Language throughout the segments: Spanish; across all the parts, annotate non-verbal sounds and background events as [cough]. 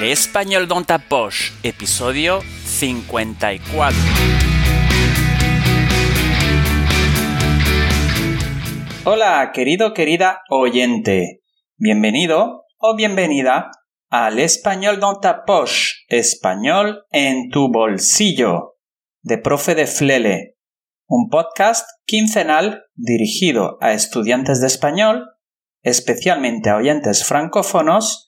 L'Espagnol dans ta episodio 54. Hola, querido, querida oyente. Bienvenido o bienvenida al Español dans ta poche, español en tu bolsillo, de Profe de Flele, un podcast quincenal dirigido a estudiantes de español, especialmente a oyentes francófonos,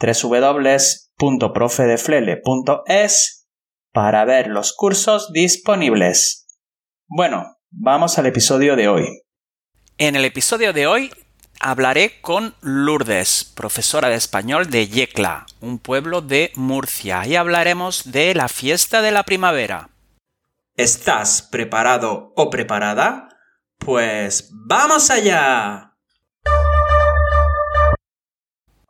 www.profedeflele.es para ver los cursos disponibles. Bueno, vamos al episodio de hoy. En el episodio de hoy hablaré con Lourdes, profesora de español de Yecla, un pueblo de Murcia, y hablaremos de la fiesta de la primavera. ¿Estás preparado o preparada? Pues vamos allá.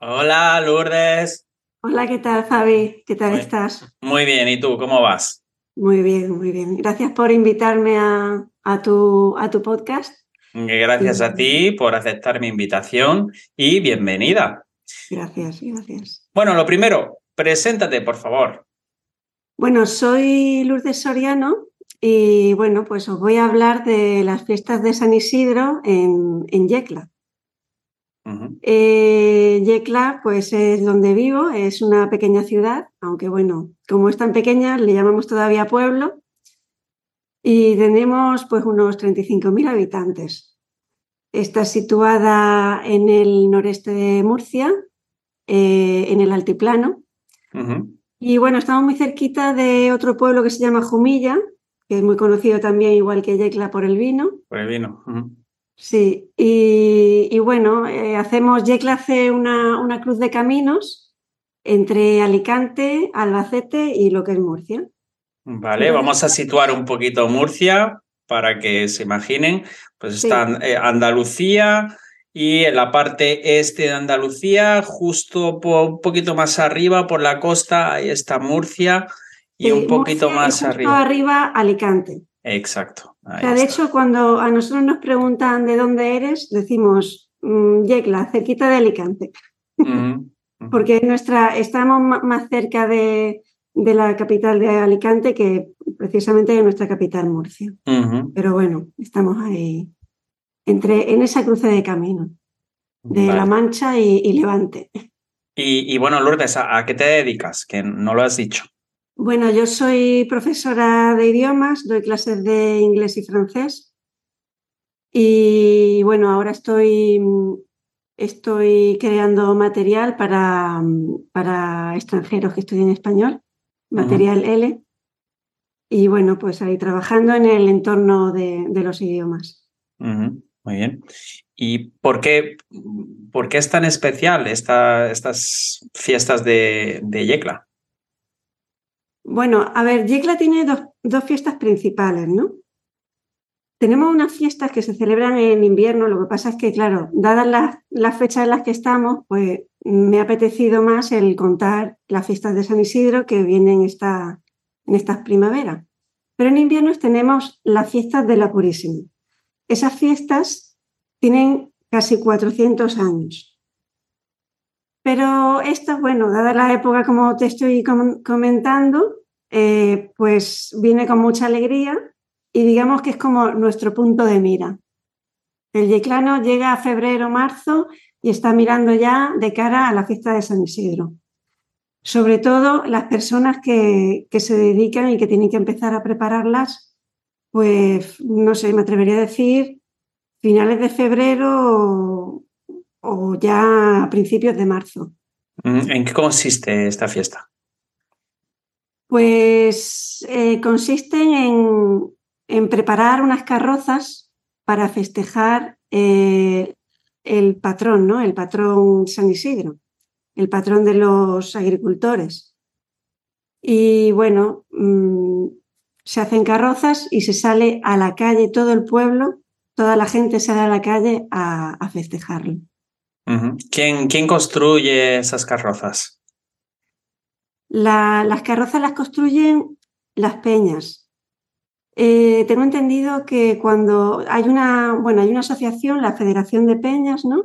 Hola, Lourdes. Hola, ¿qué tal, Fabi? ¿Qué tal Muy- estás? Muy bien, ¿y tú cómo vas? Muy bien, muy bien. Gracias por invitarme a, a tu, a tu podcast. Gracias a ti por aceptar mi invitación y bienvenida. Gracias, gracias. Bueno, lo primero, preséntate, por favor. Bueno, soy Lourdes Soriano y bueno, pues os voy a hablar de las fiestas de San Isidro en, en Yecla. Eh, Yecla, pues es donde vivo, es una pequeña ciudad, aunque bueno, como es tan pequeña, le llamamos todavía pueblo y tenemos pues unos 35.000 habitantes. Está situada en el noreste de Murcia, eh, en el altiplano, y bueno, estamos muy cerquita de otro pueblo que se llama Jumilla, que es muy conocido también, igual que Yecla, por el vino. Por el vino. Sí, y, y bueno, eh, hacemos, Yecla hace una, una cruz de caminos entre Alicante, Albacete y lo que es Murcia. Vale, vamos a situar un poquito Murcia para que se imaginen. Pues Sí. está eh, Andalucía y en la parte este de Andalucía, justo un poquito más arriba por la costa, ahí está Murcia y Sí, un poquito Murcia y más justo arriba. arriba Alicante. Exacto. O ahí sea, de hecho, cuando a nosotros nos preguntan de dónde eres, decimos mm, Yecla, cerquita de Alicante, [laughs] porque nuestra, estamos más cerca de, de la capital de Alicante que precisamente de nuestra capital, Murcia. Pero bueno, estamos ahí entre, en esa cruce de camino, de vale. La Mancha y, y Levante. Y, y bueno, Lourdes, ¿a, a qué te dedicas? Que no lo has dicho. Bueno, yo soy profesora de idiomas, doy clases de inglés y francés. Y bueno, ahora estoy, estoy creando material para, para extranjeros que estudian español, material L. Y bueno, pues ahí trabajando en el entorno de, de los idiomas. Muy bien. ¿Y por qué, por qué es tan especial esta, estas fiestas de, de Yecla? Bueno, a ver, Yecla tiene dos, dos fiestas principales, ¿no? Tenemos unas fiestas que se celebran en invierno, lo que pasa es que, claro, dadas las, fechas en las que estamos, pues me ha apetecido más el contar las fiestas de San Isidro que vienen esta, en estas primaveras. Pero en invierno tenemos las fiestas de la Purísima. Esas fiestas tienen casi 400 años. Pero estas, bueno, dada la época como te estoy com- comentando, eh, pues viene con mucha alegría y digamos que es como nuestro punto de mira. El yeclano llega a febrero, marzo y está mirando ya de cara a la fiesta de San Isidro. Sobre todo las personas que, que se dedican y que tienen que empezar a prepararlas, pues no sé, me atrevería a decir finales de febrero o, ya a principios de marzo. Ujú, ¿En qué consiste esta fiesta? Pues eh, consisten en, en preparar unas carrozas para festejar eh, el patrón, ¿no? El patrón San Isidro, el patrón de los agricultores. Y bueno, mm, se hacen carrozas y se sale a la calle, todo el pueblo, toda la gente sale a la calle a, festejarlo. ¿Quién, ¿Quién, construye esas carrozas? las carrozas las construyen las peñas. Eh, tengo entendido que cuando hay una, bueno, hay una asociación, la Federación de Peñas, ¿no?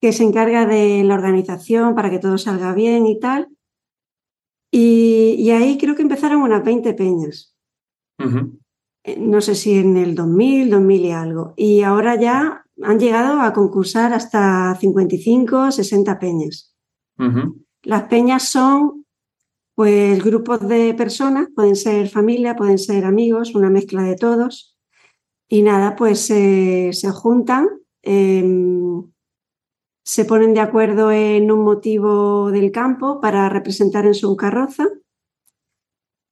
Que se encarga de la organización para que todo salga bien y tal. Y, ahí creo que empezaron unas 20 peñas. Eh, no sé si en el 2000, 2000 y algo. Y ahora ya han llegado a concursar hasta 55, 60 peñas. Las peñas son pues grupos de personas, pueden ser familia, pueden ser amigos, una mezcla de todos. Y nada, pues se juntan. Em, se ponen de acuerdo en un motivo del campo para representar en su carroza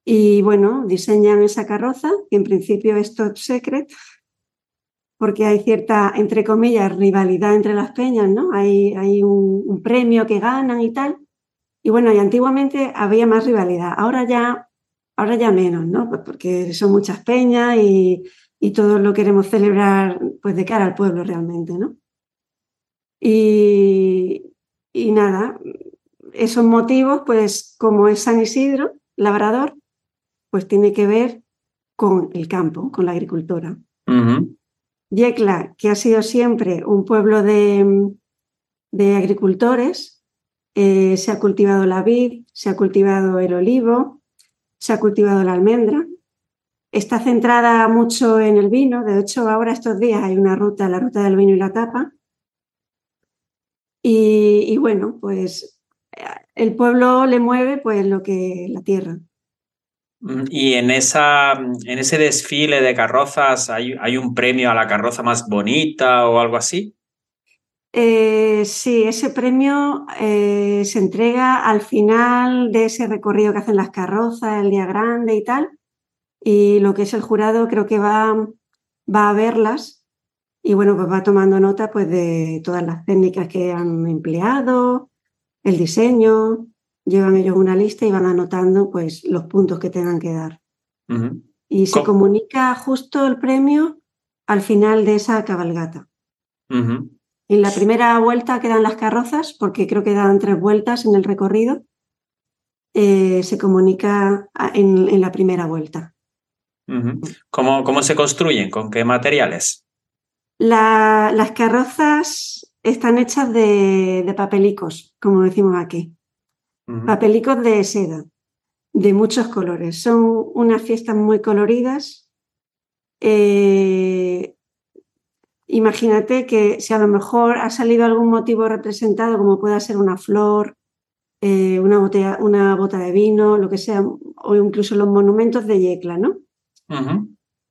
y bueno, diseñan esa carroza, que en principio es top secret, porque hay cierta, entre comillas, rivalidad entre las peñas, ¿no? Hay, hay un, premio que ganan y tal. Y bueno, y antiguamente había más rivalidad, ahora ya, ahora ya menos, ¿no? Pues porque son muchas peñas y, y todos lo queremos celebrar pues de cara al pueblo realmente, ¿no? Y, nada, esos motivos, pues como es San Isidro, labrador, pues tiene que ver con el campo, con la agricultura. Yecla, que ha sido siempre un pueblo de, agricultores, eh, se ha cultivado la vid, se ha cultivado el olivo, se ha cultivado la almendra. Está centrada mucho en el vino, de hecho ahora estos días hay una ruta, la ruta del vino y la tapa, y, bueno, pues el pueblo le mueve pues lo que la tierra. Mm, y en, esa, en ese desfile de carrozas, ¿hay, ¿hay un premio a la carroza más bonita o algo así? Eh, sí, ese premio eh, se entrega al final de ese recorrido que hacen las carrozas, el día grande y tal. Y lo que es el jurado creo que va, va a verlas y bueno, pues va tomando nota pues de todas las técnicas que han empleado, el diseño, llevan ellos una lista y van anotando pues los puntos que tengan que dar. Y se comunica justo el premio al final de esa cabalgata. En la primera vuelta quedan las carrozas, porque creo que dan tres vueltas en el recorrido. Eh, se comunica en, la primera vuelta. ¿Cómo, ¿Cómo se construyen? ¿Con qué materiales? las carrozas están hechas de, papelicos, como decimos aquí. Papelicos de seda, de muchos colores. Son unas fiestas muy coloridas. Eh, imagínate que si a lo mejor ha salido algún motivo representado, como pueda ser una flor, eh, una, una bota de vino, lo que sea, o incluso los monumentos de Yecla, ¿no?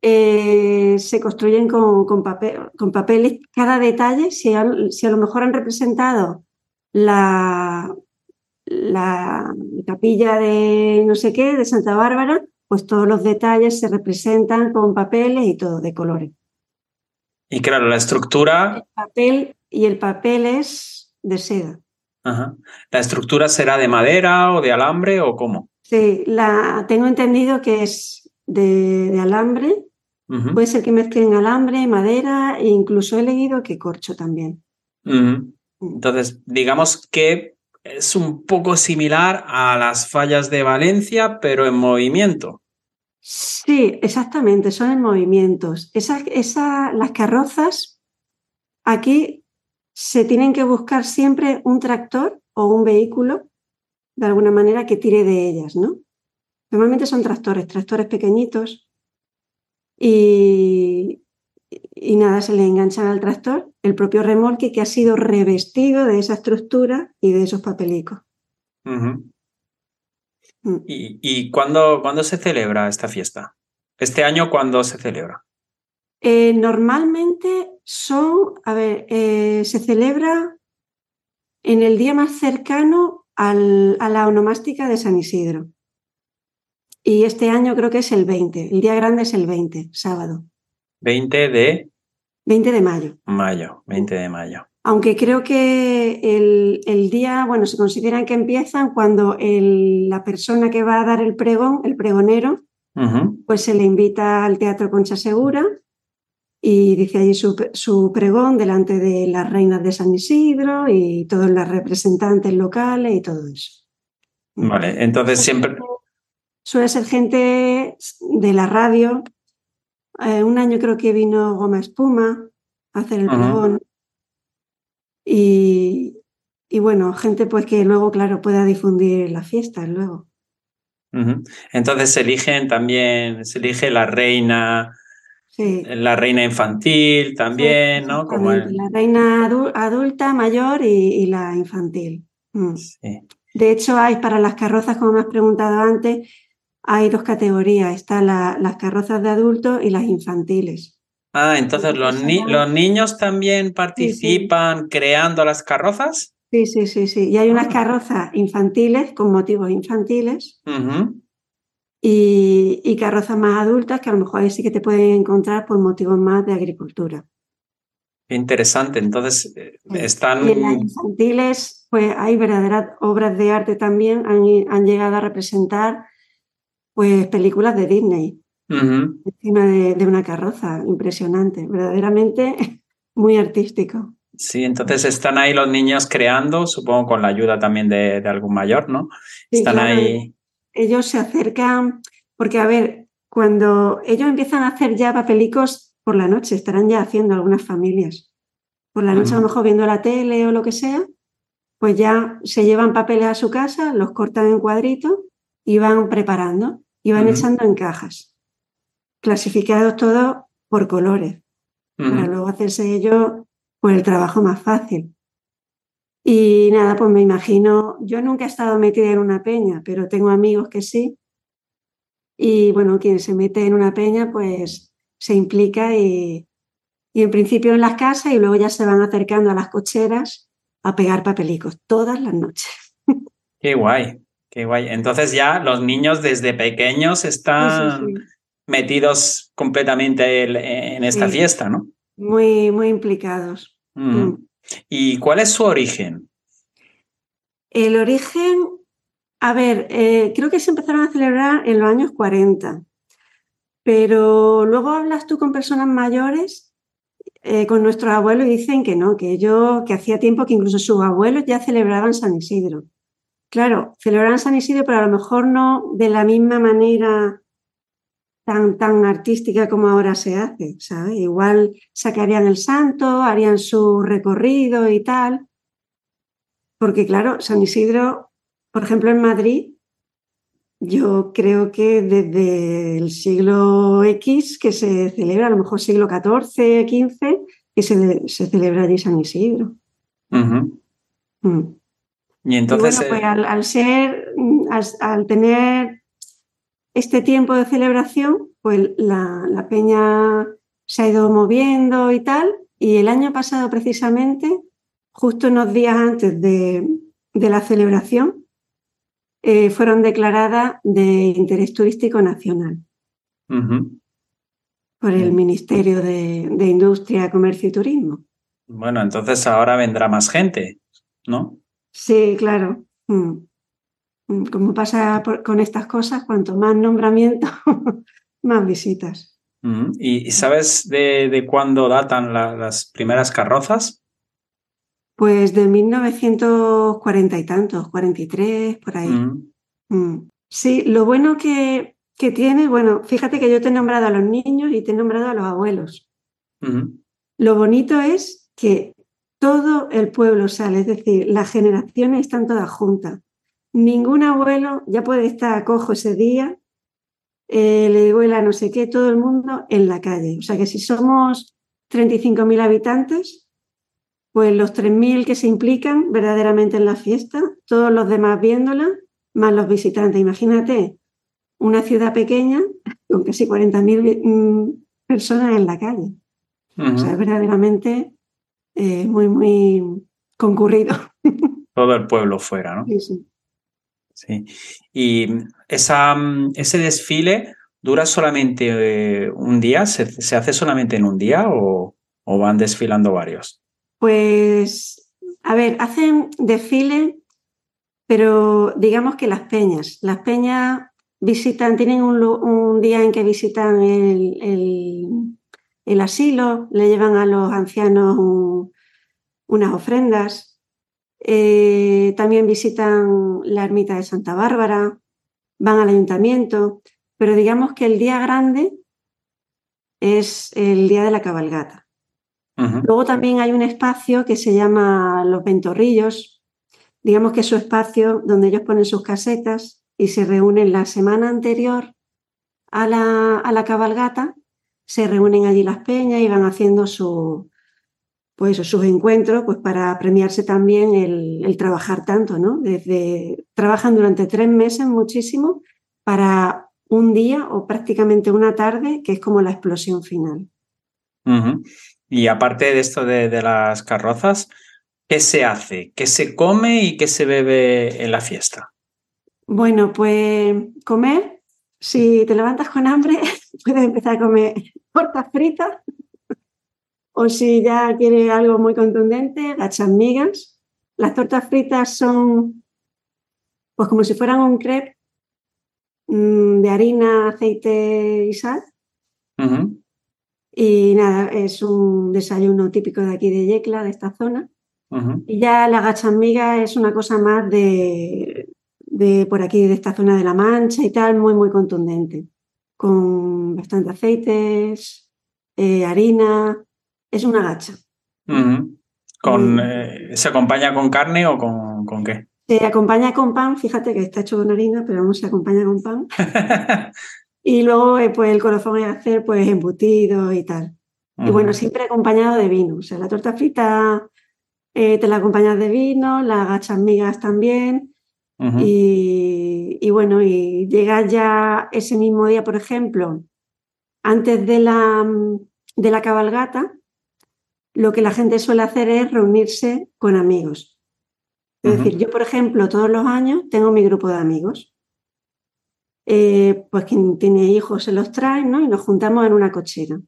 Eh, se construyen con, papel, con, papeles. Cada detalle, si a, lo mejor han representado la, la capilla de no sé qué, de Santa Bárbara, pues todos los detalles se representan con papeles y todo de colores. Y claro, la estructura... El papel y el papel es de seda. ¿La estructura será de madera o de alambre o cómo? Sí, la, tengo entendido que es de, de alambre Puede ser que mezclen alambre, madera e incluso he leído que corcho también. Mm. Entonces, digamos que es un poco similar a las fallas de Valencia, pero en movimiento. Sí, exactamente, son en movimientos. las carrozas, aquí se tienen que buscar siempre un tractor o un vehículo, de alguna manera, que tire de ellas, ¿no? Normalmente son tractores, tractores pequeñitos, y, nada, se le enganchan al tractor el propio remolque que ha sido revestido de esa estructura y de esos papelicos. Mm. ¿Y, cuándo, se celebra esta fiesta? ¿Este año cuándo se celebra? Eh, normalmente son, a ver, eh, se celebra en el día más cercano a la onomástica de San Isidro. Y este año creo que es el 20. El día grande es el 20, sábado. 20 de... 20 de mayo. Mayo, 20 de mayo. Aunque creo que el, día, bueno, se consideran que empiezan cuando la persona que va a dar el pregón, el pregonero, pues se le invita al Teatro Concha Segura y dice allí su, pregón delante de las reinas de San Isidro y todos los representantes locales y todo eso. Vale, entonces siempre... Suele ser gente de la radio. Eh, un año creo que vino Goma Espuma a hacer el pregón. Y, y, bueno, gente pues que luego, claro, pueda difundir las fiestas luego. Entonces se eligen también, se elige la reina, la reina infantil también, ¿no? Como La reina adulta, mayor y, la infantil. Mm. De hecho, hay para las carrozas, como me has preguntado antes, hay dos categorías. Están las carrozas de adultos y las infantiles. Ah, entonces los, los niños también participan creando las carrozas. Sí, sí, sí, sí. Y hay unas ah. carrozas infantiles con motivos infantiles y, carrozas más adultas que a lo mejor ahí sí que te pueden encontrar por motivos más de agricultura. Interesante. Entonces, eh, están... Y en las infantiles, pues hay verdaderas obras de arte también, han, llegado a representar pues películas de Disney encima de, de una carroza. Impresionante, verdaderamente [laughs] muy artístico. Sí, entonces están ahí los niños creando, supongo con la ayuda también de, algún mayor, ¿no? están ahí. Ellos se acercan, porque a ver, cuando ellos empiezan a hacer ya papelicos por la noche, estarán ya haciendo algunas familias. Por la noche, a lo mejor viendo la tele o lo que sea, pues ya se llevan papeles a su casa, los cortan en cuadritos y van preparando y van echando en cajas, clasificados todos por colores, para luego hacerse ellos pues el trabajo más fácil. Y nada, pues me imagino, yo nunca he estado metida en una peña, pero tengo amigos que sí. Y bueno, quien se mete en una peña, pues se implica y, y en principio en las casas y luego ya se van acercando a las cocheras a pegar papelicos todas las noches. [laughs] Qué guay, qué guay. Entonces ya los niños desde pequeños están metidos completamente en esta fiesta, ¿no? muy, muy implicados. Mm. ¿Y cuál es su origen? El origen, a ver, eh, creo que se empezaron a celebrar en los años 40, pero luego hablas tú con personas mayores, eh, con nuestros abuelos, y dicen que no, que yo, que hacía tiempo que incluso sus abuelos ya celebraban San Isidro. Claro, celebraban San Isidro, pero a lo mejor no de la misma manera tan, artística como ahora se hace, ¿sabes? Igual sacarían el santo, harían su recorrido y tal. Porque claro, San Isidro, por ejemplo, en Madrid, yo creo que desde el siglo X que se celebra, a lo mejor siglo XIV, XV, que se, se celebra allí San Isidro. Mm. Y entonces. bueno, pues al, ser, al, tener este tiempo de celebración, pues la, peña se ha ido moviendo y tal, y el año pasado precisamente, justo unos días antes de, la celebración, eh, fueron declaradas de interés turístico nacional por el Ministerio de, Industria, Comercio y Turismo. Bueno, entonces ahora vendrá más gente, ¿no? Sí, claro. Mm. Mm, como pasa con estas cosas, cuanto más nombramiento, [laughs] más visitas. ¿Y sabes de, cuándo datan las primeras carrozas? Pues de 1940 y tantos, 43, por ahí. Mm. Sí, lo bueno que, que, tiene, bueno, fíjate que yo te he nombrado a los niños y te he nombrado a los abuelos. Lo bonito es que todo el pueblo sale, es decir, las generaciones están todas juntas ningún abuelo ya puede estar cojo ese día, eh, le duela no sé qué, todo el mundo en la calle. O sea que si somos 35.000 habitantes, pues los 3.000 que se implican verdaderamente en la fiesta, todos los demás viéndola, más los visitantes. Imagínate una ciudad pequeña con casi 40.000 mm, personas en la calle. O sea, es verdaderamente eh, muy, muy concurrido. [laughs] Todo el pueblo fuera, ¿no? Sí, sí. Sí. Y esa, ese desfile dura solamente eh, un día, ¿Se, hace solamente en un día o, van desfilando varios? Pues, a ver, hacen desfile, pero digamos que las peñas. Las peñas visitan, tienen un, día en que visitan el, asilo, le llevan a los ancianos unas ofrendas. Eh, también visitan la ermita de Santa Bárbara, van al ayuntamiento, pero digamos que el día grande es el día de la cabalgata. Luego también hay un espacio que se llama Los Ventorrillos, digamos que es su espacio donde ellos ponen sus casetas y se reúnen la semana anterior a la, a la cabalgata, se reúnen allí las peñas y van haciendo su, pues sus encuentros pues para premiarse también el, el, trabajar tanto, ¿no? Desde, trabajan durante tres meses muchísimo para un día o prácticamente una tarde, que es como la explosión final. Y aparte de esto de, de, las carrozas, ¿qué se hace? ¿Qué se come y qué se bebe en la fiesta? Bueno, pues comer, si te levantas con hambre, [laughs] puedes empezar a comer tortas fritas. o si ya quieres algo muy contundente, gachas migas. Las tortas fritas son pues como si fueran un crepe Mm, de harina, aceite y sal. Y nada, es un desayuno típico de aquí de Yecla, de esta zona. Y ya la gachamiga es una cosa más de, de por aquí, de esta zona de La Mancha y tal, muy, muy contundente. Con bastante aceites, eh, harina. Es una gacha. con, eh, ¿Se acompaña con carne o con, con qué? Se acompaña con pan, fíjate que está hecho con harina, pero vamos, se acompaña con pan. [laughs] y luego, eh, pues el corazón es hacer, pues, embutido y tal. Y bueno, siempre acompañado de vino. O sea, la torta frita te la acompañas de vino, las gachas migas también. Y, y, bueno, y llegas ya ese mismo día, por ejemplo, antes de la, de la cabalgata, lo que la gente suele hacer es reunirse con amigos. Es decir, yo, por ejemplo, todos los años tengo mi grupo de amigos. Eh, pues quien tiene hijos se los trae, ¿no? Y nos juntamos en una cochera.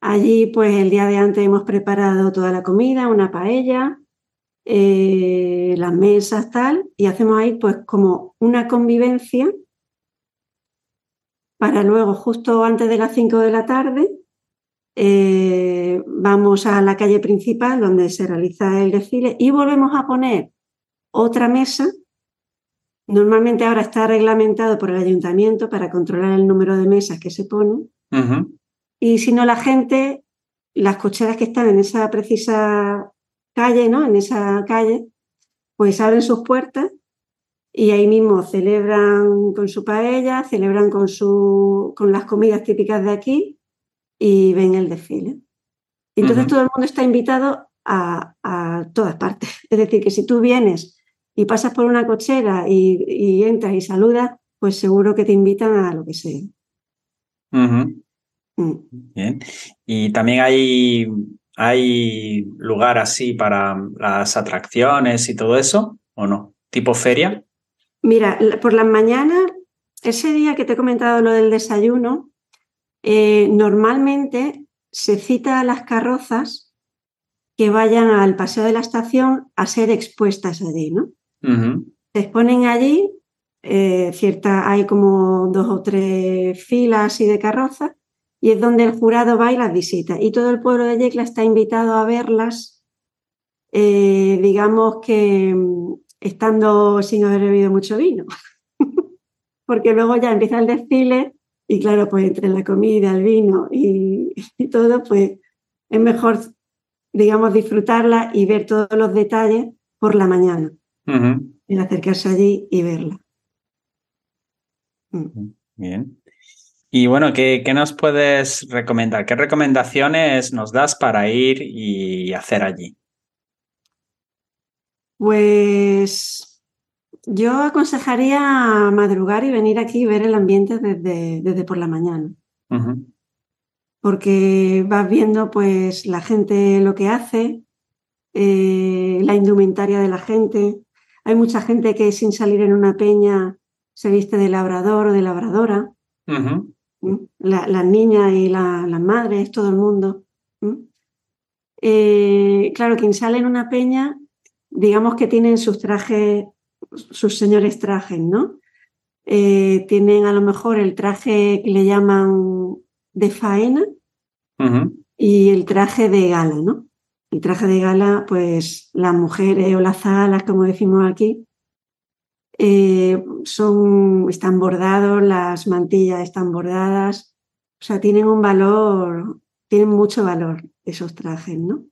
Allí, pues el día de antes hemos preparado toda la comida, una paella, eh, las mesas, tal, y hacemos ahí, pues, como una convivencia para luego, justo antes de las 5 de la tarde, eh, vamos a la calle principal donde se realiza el desfile y volvemos a poner otra mesa. Normalmente ahora está reglamentado por el ayuntamiento para controlar el número de mesas que se ponen. Y si no, la gente, las cocheras que están en esa precisa calle, ¿no? En esa calle, pues abren sus puertas y ahí mismo celebran con su paella, celebran con, su, con las comidas típicas de aquí y ven el desfile. Entonces todo el mundo está invitado a, todas partes. [laughs] Es decir, que si tú vienes y pasas por una cochera y, entras y saludas, pues seguro que te invitan a lo que sea. Mm. Bien. Y también hay, hay lugar así para las atracciones y todo eso, ¿o no? ¿Tipo feria? Mira, por las mañanas, ese día que te he comentado lo del desayuno, eh, normalmente se cita a las carrozas que vayan al paseo de la estación a ser expuestas allí, ¿no? Se exponen allí, eh, cierta, hay como dos o tres filas y de carrozas, y es donde el jurado va y las visita. Y todo el pueblo de Yecla está invitado a verlas, eh, digamos que mm, estando sin haber bebido mucho vino, [laughs] porque luego ya empieza el desfile y claro, pues entre la comida, el vino y, todo, pues es mejor, digamos, disfrutarla y ver todos los detalles por la mañana. El acercarse allí y verla. Mm. Bien. Y bueno, ¿qué, ¿qué, nos puedes recomendar? ¿Qué recomendaciones nos das para ir y hacer allí? Pues yo aconsejaría madrugar y venir aquí y ver el ambiente desde, desde por la mañana. Porque vas viendo pues la gente lo que hace, eh, la indumentaria de la gente. Hay mucha gente que sin salir en una peña se viste de labrador o de labradora. Las niñas y las madres, todo el mundo. eh, claro, quien sale en una peña, digamos que tienen sus trajes, sus señores trajes, ¿no? Eh, tienen a lo mejor el traje que le llaman de faena y el traje de gala, ¿no? El traje de gala, pues las mujeres o las alas, como decimos aquí, eh, son, están bordados, las mantillas están bordadas, o sea, tienen un valor, tienen mucho valor esos trajes, ¿no?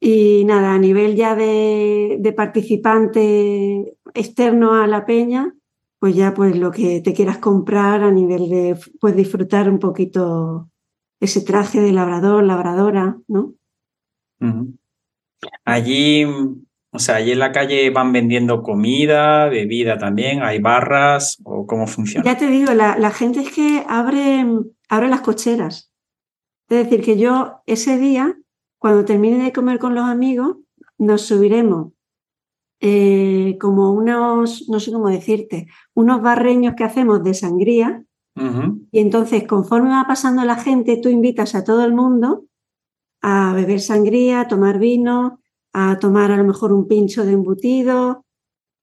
Y nada, a nivel ya de, de, participante externo a la peña, pues ya pues lo que te quieras comprar a nivel de, pues disfrutar un poquito ese traje de labrador, labradora, ¿no? Allí, o sea, allí en la calle van vendiendo comida, bebida también, hay barras o cómo funciona. Ya te digo, la, gente es que abre, abre las cocheras. Es decir, que yo ese día, cuando termine de comer con los amigos, nos subiremos eh, como unos, no sé cómo decirte, unos barreños que hacemos de sangría. Y entonces, conforme va pasando la gente, tú invitas a todo el mundo a beber sangría, a tomar vino, a tomar a lo mejor un pincho de embutido.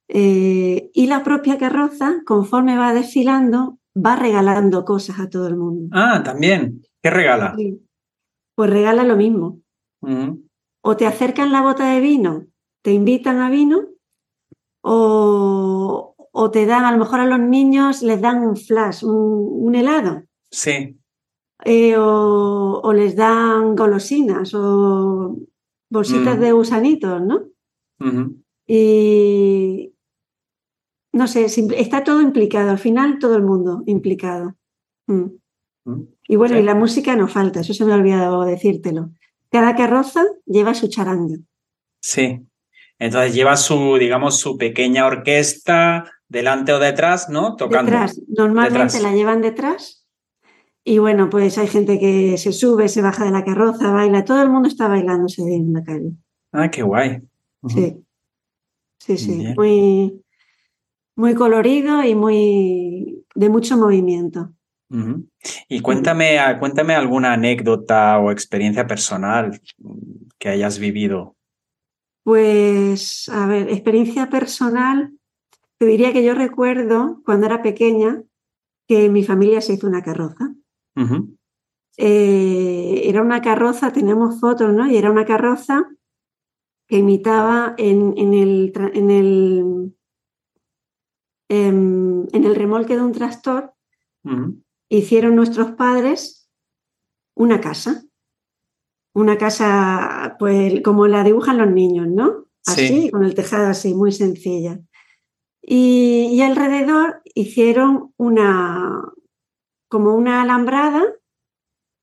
Eh, y la propia carroza, conforme va desfilando, va regalando cosas a todo el mundo. Ah, también. ¿Qué regala? Pues regala lo mismo. O te acercan la bota de vino, te invitan a vino, o, o, te dan, a lo mejor a los niños les dan un flash, un helado. Sí. Eh, o, les dan golosinas o bolsitas mm. de gusanitos, ¿no? Y no sé, está todo implicado, al final todo el mundo implicado. Mm. Mm. Y bueno, y la música no falta, eso se me ha olvidado decírtelo. Cada carroza lleva su charanga. Sí. Entonces lleva su, digamos, su pequeña orquesta delante o detrás, ¿no? Tocando. Detrás. Normalmente la llevan detrás y bueno, pues hay gente que se sube, se baja de la carroza, baila, todo el mundo está bailándose en la calle. Ah, qué guay. Sí, sí, sí, muy, muy colorido y muy de mucho movimiento. Y cuéntame, ah, cuéntame alguna anécdota o experiencia personal que hayas vivido. Pues, a ver, experiencia personal, te diría que yo recuerdo cuando era pequeña que mi familia se hizo una carroza. Eh, era una carroza, tenemos fotos, ¿no? Y era una carroza que imitaba en, el, en, el, em, en, el remolque de un tractor, hicieron nuestros padres una casa. Una casa, pues como la dibujan los niños, ¿no? Así, con el tejado así, muy sencilla. y alrededor hicieron una, como una alambrada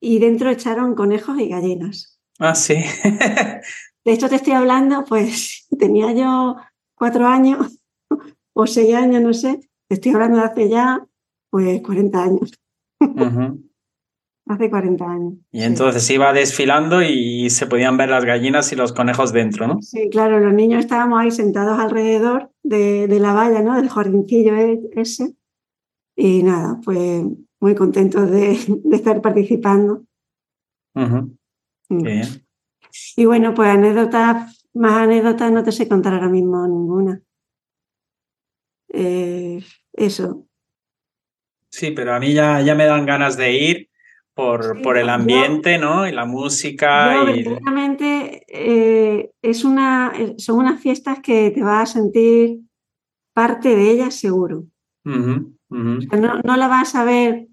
y dentro echaron conejos y gallinas. Ah, sí. [laughs] de hecho, te estoy hablando, pues [laughs] tenía yo cuatro años [laughs] o seis años, no sé. Te estoy hablando de hace ya, pues, 40 años. hace 40 años. Y entonces iba desfilando y se podían ver las gallinas y los conejos dentro, ¿no? Sí, claro, los niños estábamos ahí sentados alrededor de, de la valla, ¿no? Del jardincillo e-, ese. Y nada, pues muy contentos de, estar participando. Mm. Y bueno, pues anécdotas, más anécdotas no te sé contar ahora mismo ninguna. Eh, eso. Sí, pero a mí ya, ya me dan ganas de ir por, por el ambiente, ¿no? Y la música. y... Eh, es una, son unas fiestas que te vas a sentir parte de ellas seguro. No, no, la vas a ver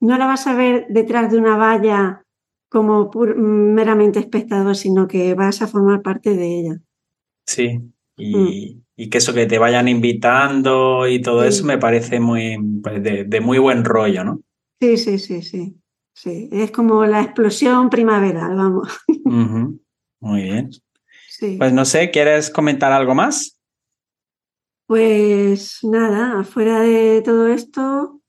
no la vas a ver detrás de una valla como meramente espectador, sino que vas a formar parte de ella. Sí, y, mm. que eso que te vayan invitando y todo eso me parece muy pues, de, muy buen rollo, ¿no? Sí, sí, sí, sí. Sí, es como la explosión primaveral, vamos. Muy bien. Pues no sé, ¿quieres comentar algo más? Pues nada, afuera de todo esto,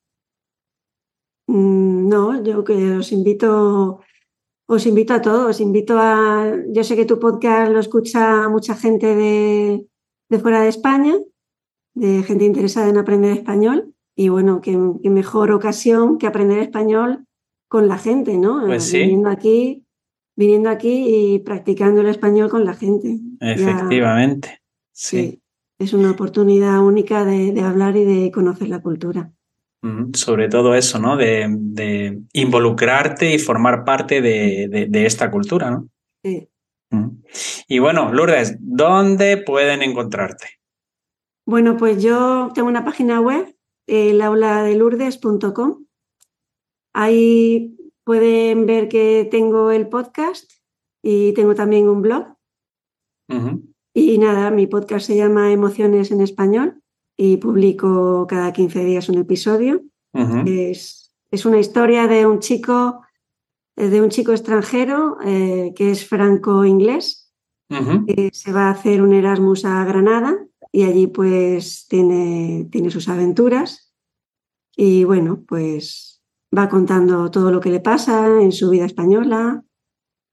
Mm, no, yo que os invito, os invito a todos, os invito a, yo sé que tu podcast lo escucha mucha gente de, fuera de España, de gente interesada en aprender español, y bueno, qué, mejor ocasión que aprender español con la gente, ¿no? Pues sí. aquí, viniendo aquí y practicando el español con la gente. Efectivamente, sí. Es una oportunidad única de, hablar y de conocer la cultura. Sobre todo eso, ¿no? De, involucrarte y formar parte de, esta cultura, ¿no? Sí. Y bueno, Lourdes, ¿dónde pueden encontrarte? Bueno, pues yo tengo una página web, el auladelourdes.com. Ahí pueden ver que tengo el podcast y tengo también un blog. Y nada, mi podcast se llama Emociones en Español y publico cada 15 días un episodio. es, es, una historia de un chico, de un chico extranjero eh, que es franco-inglés, que se va a hacer un Erasmus a Granada y allí pues tiene, tiene sus aventuras. Y bueno, pues va contando todo lo que le pasa en su vida española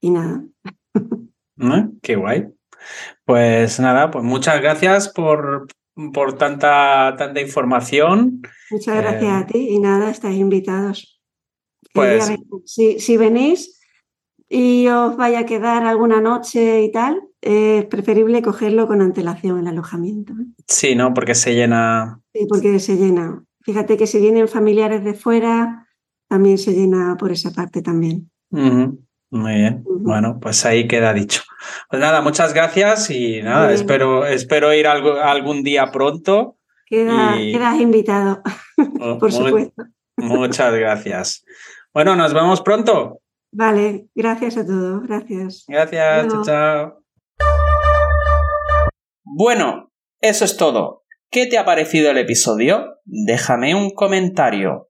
y nada. Ah, qué guay. Pues nada, pues muchas gracias por, por tanta, tanta información. Muchas gracias a eh, ti y nada, estáis invitados. Pues, si, si, venís y os vaya a quedar alguna noche y tal, es preferible cogerlo con antelación el alojamiento. ¿eh? Sí, ¿no? Porque se llena. Sí, porque se llena. Fíjate que si vienen familiares de fuera, también se llena por esa parte también. Muy bien. Bueno, pues ahí queda dicho. Pues nada, muchas gracias y nada, espero, espero ir algún día pronto. Quedas invitado, oh, [laughs] por supuesto. Muchas gracias. Bueno, nos vemos pronto. Vale, gracias a todos. Gracias. Gracias, chao, chao. Bueno, eso es todo. ¿Qué te ha parecido el episodio? Déjame un comentario.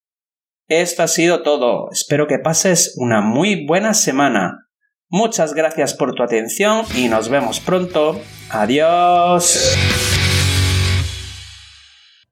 Esto ha sido todo. Espero que pases una muy buena semana. Muchas gracias por tu atención y nos vemos pronto. Adiós.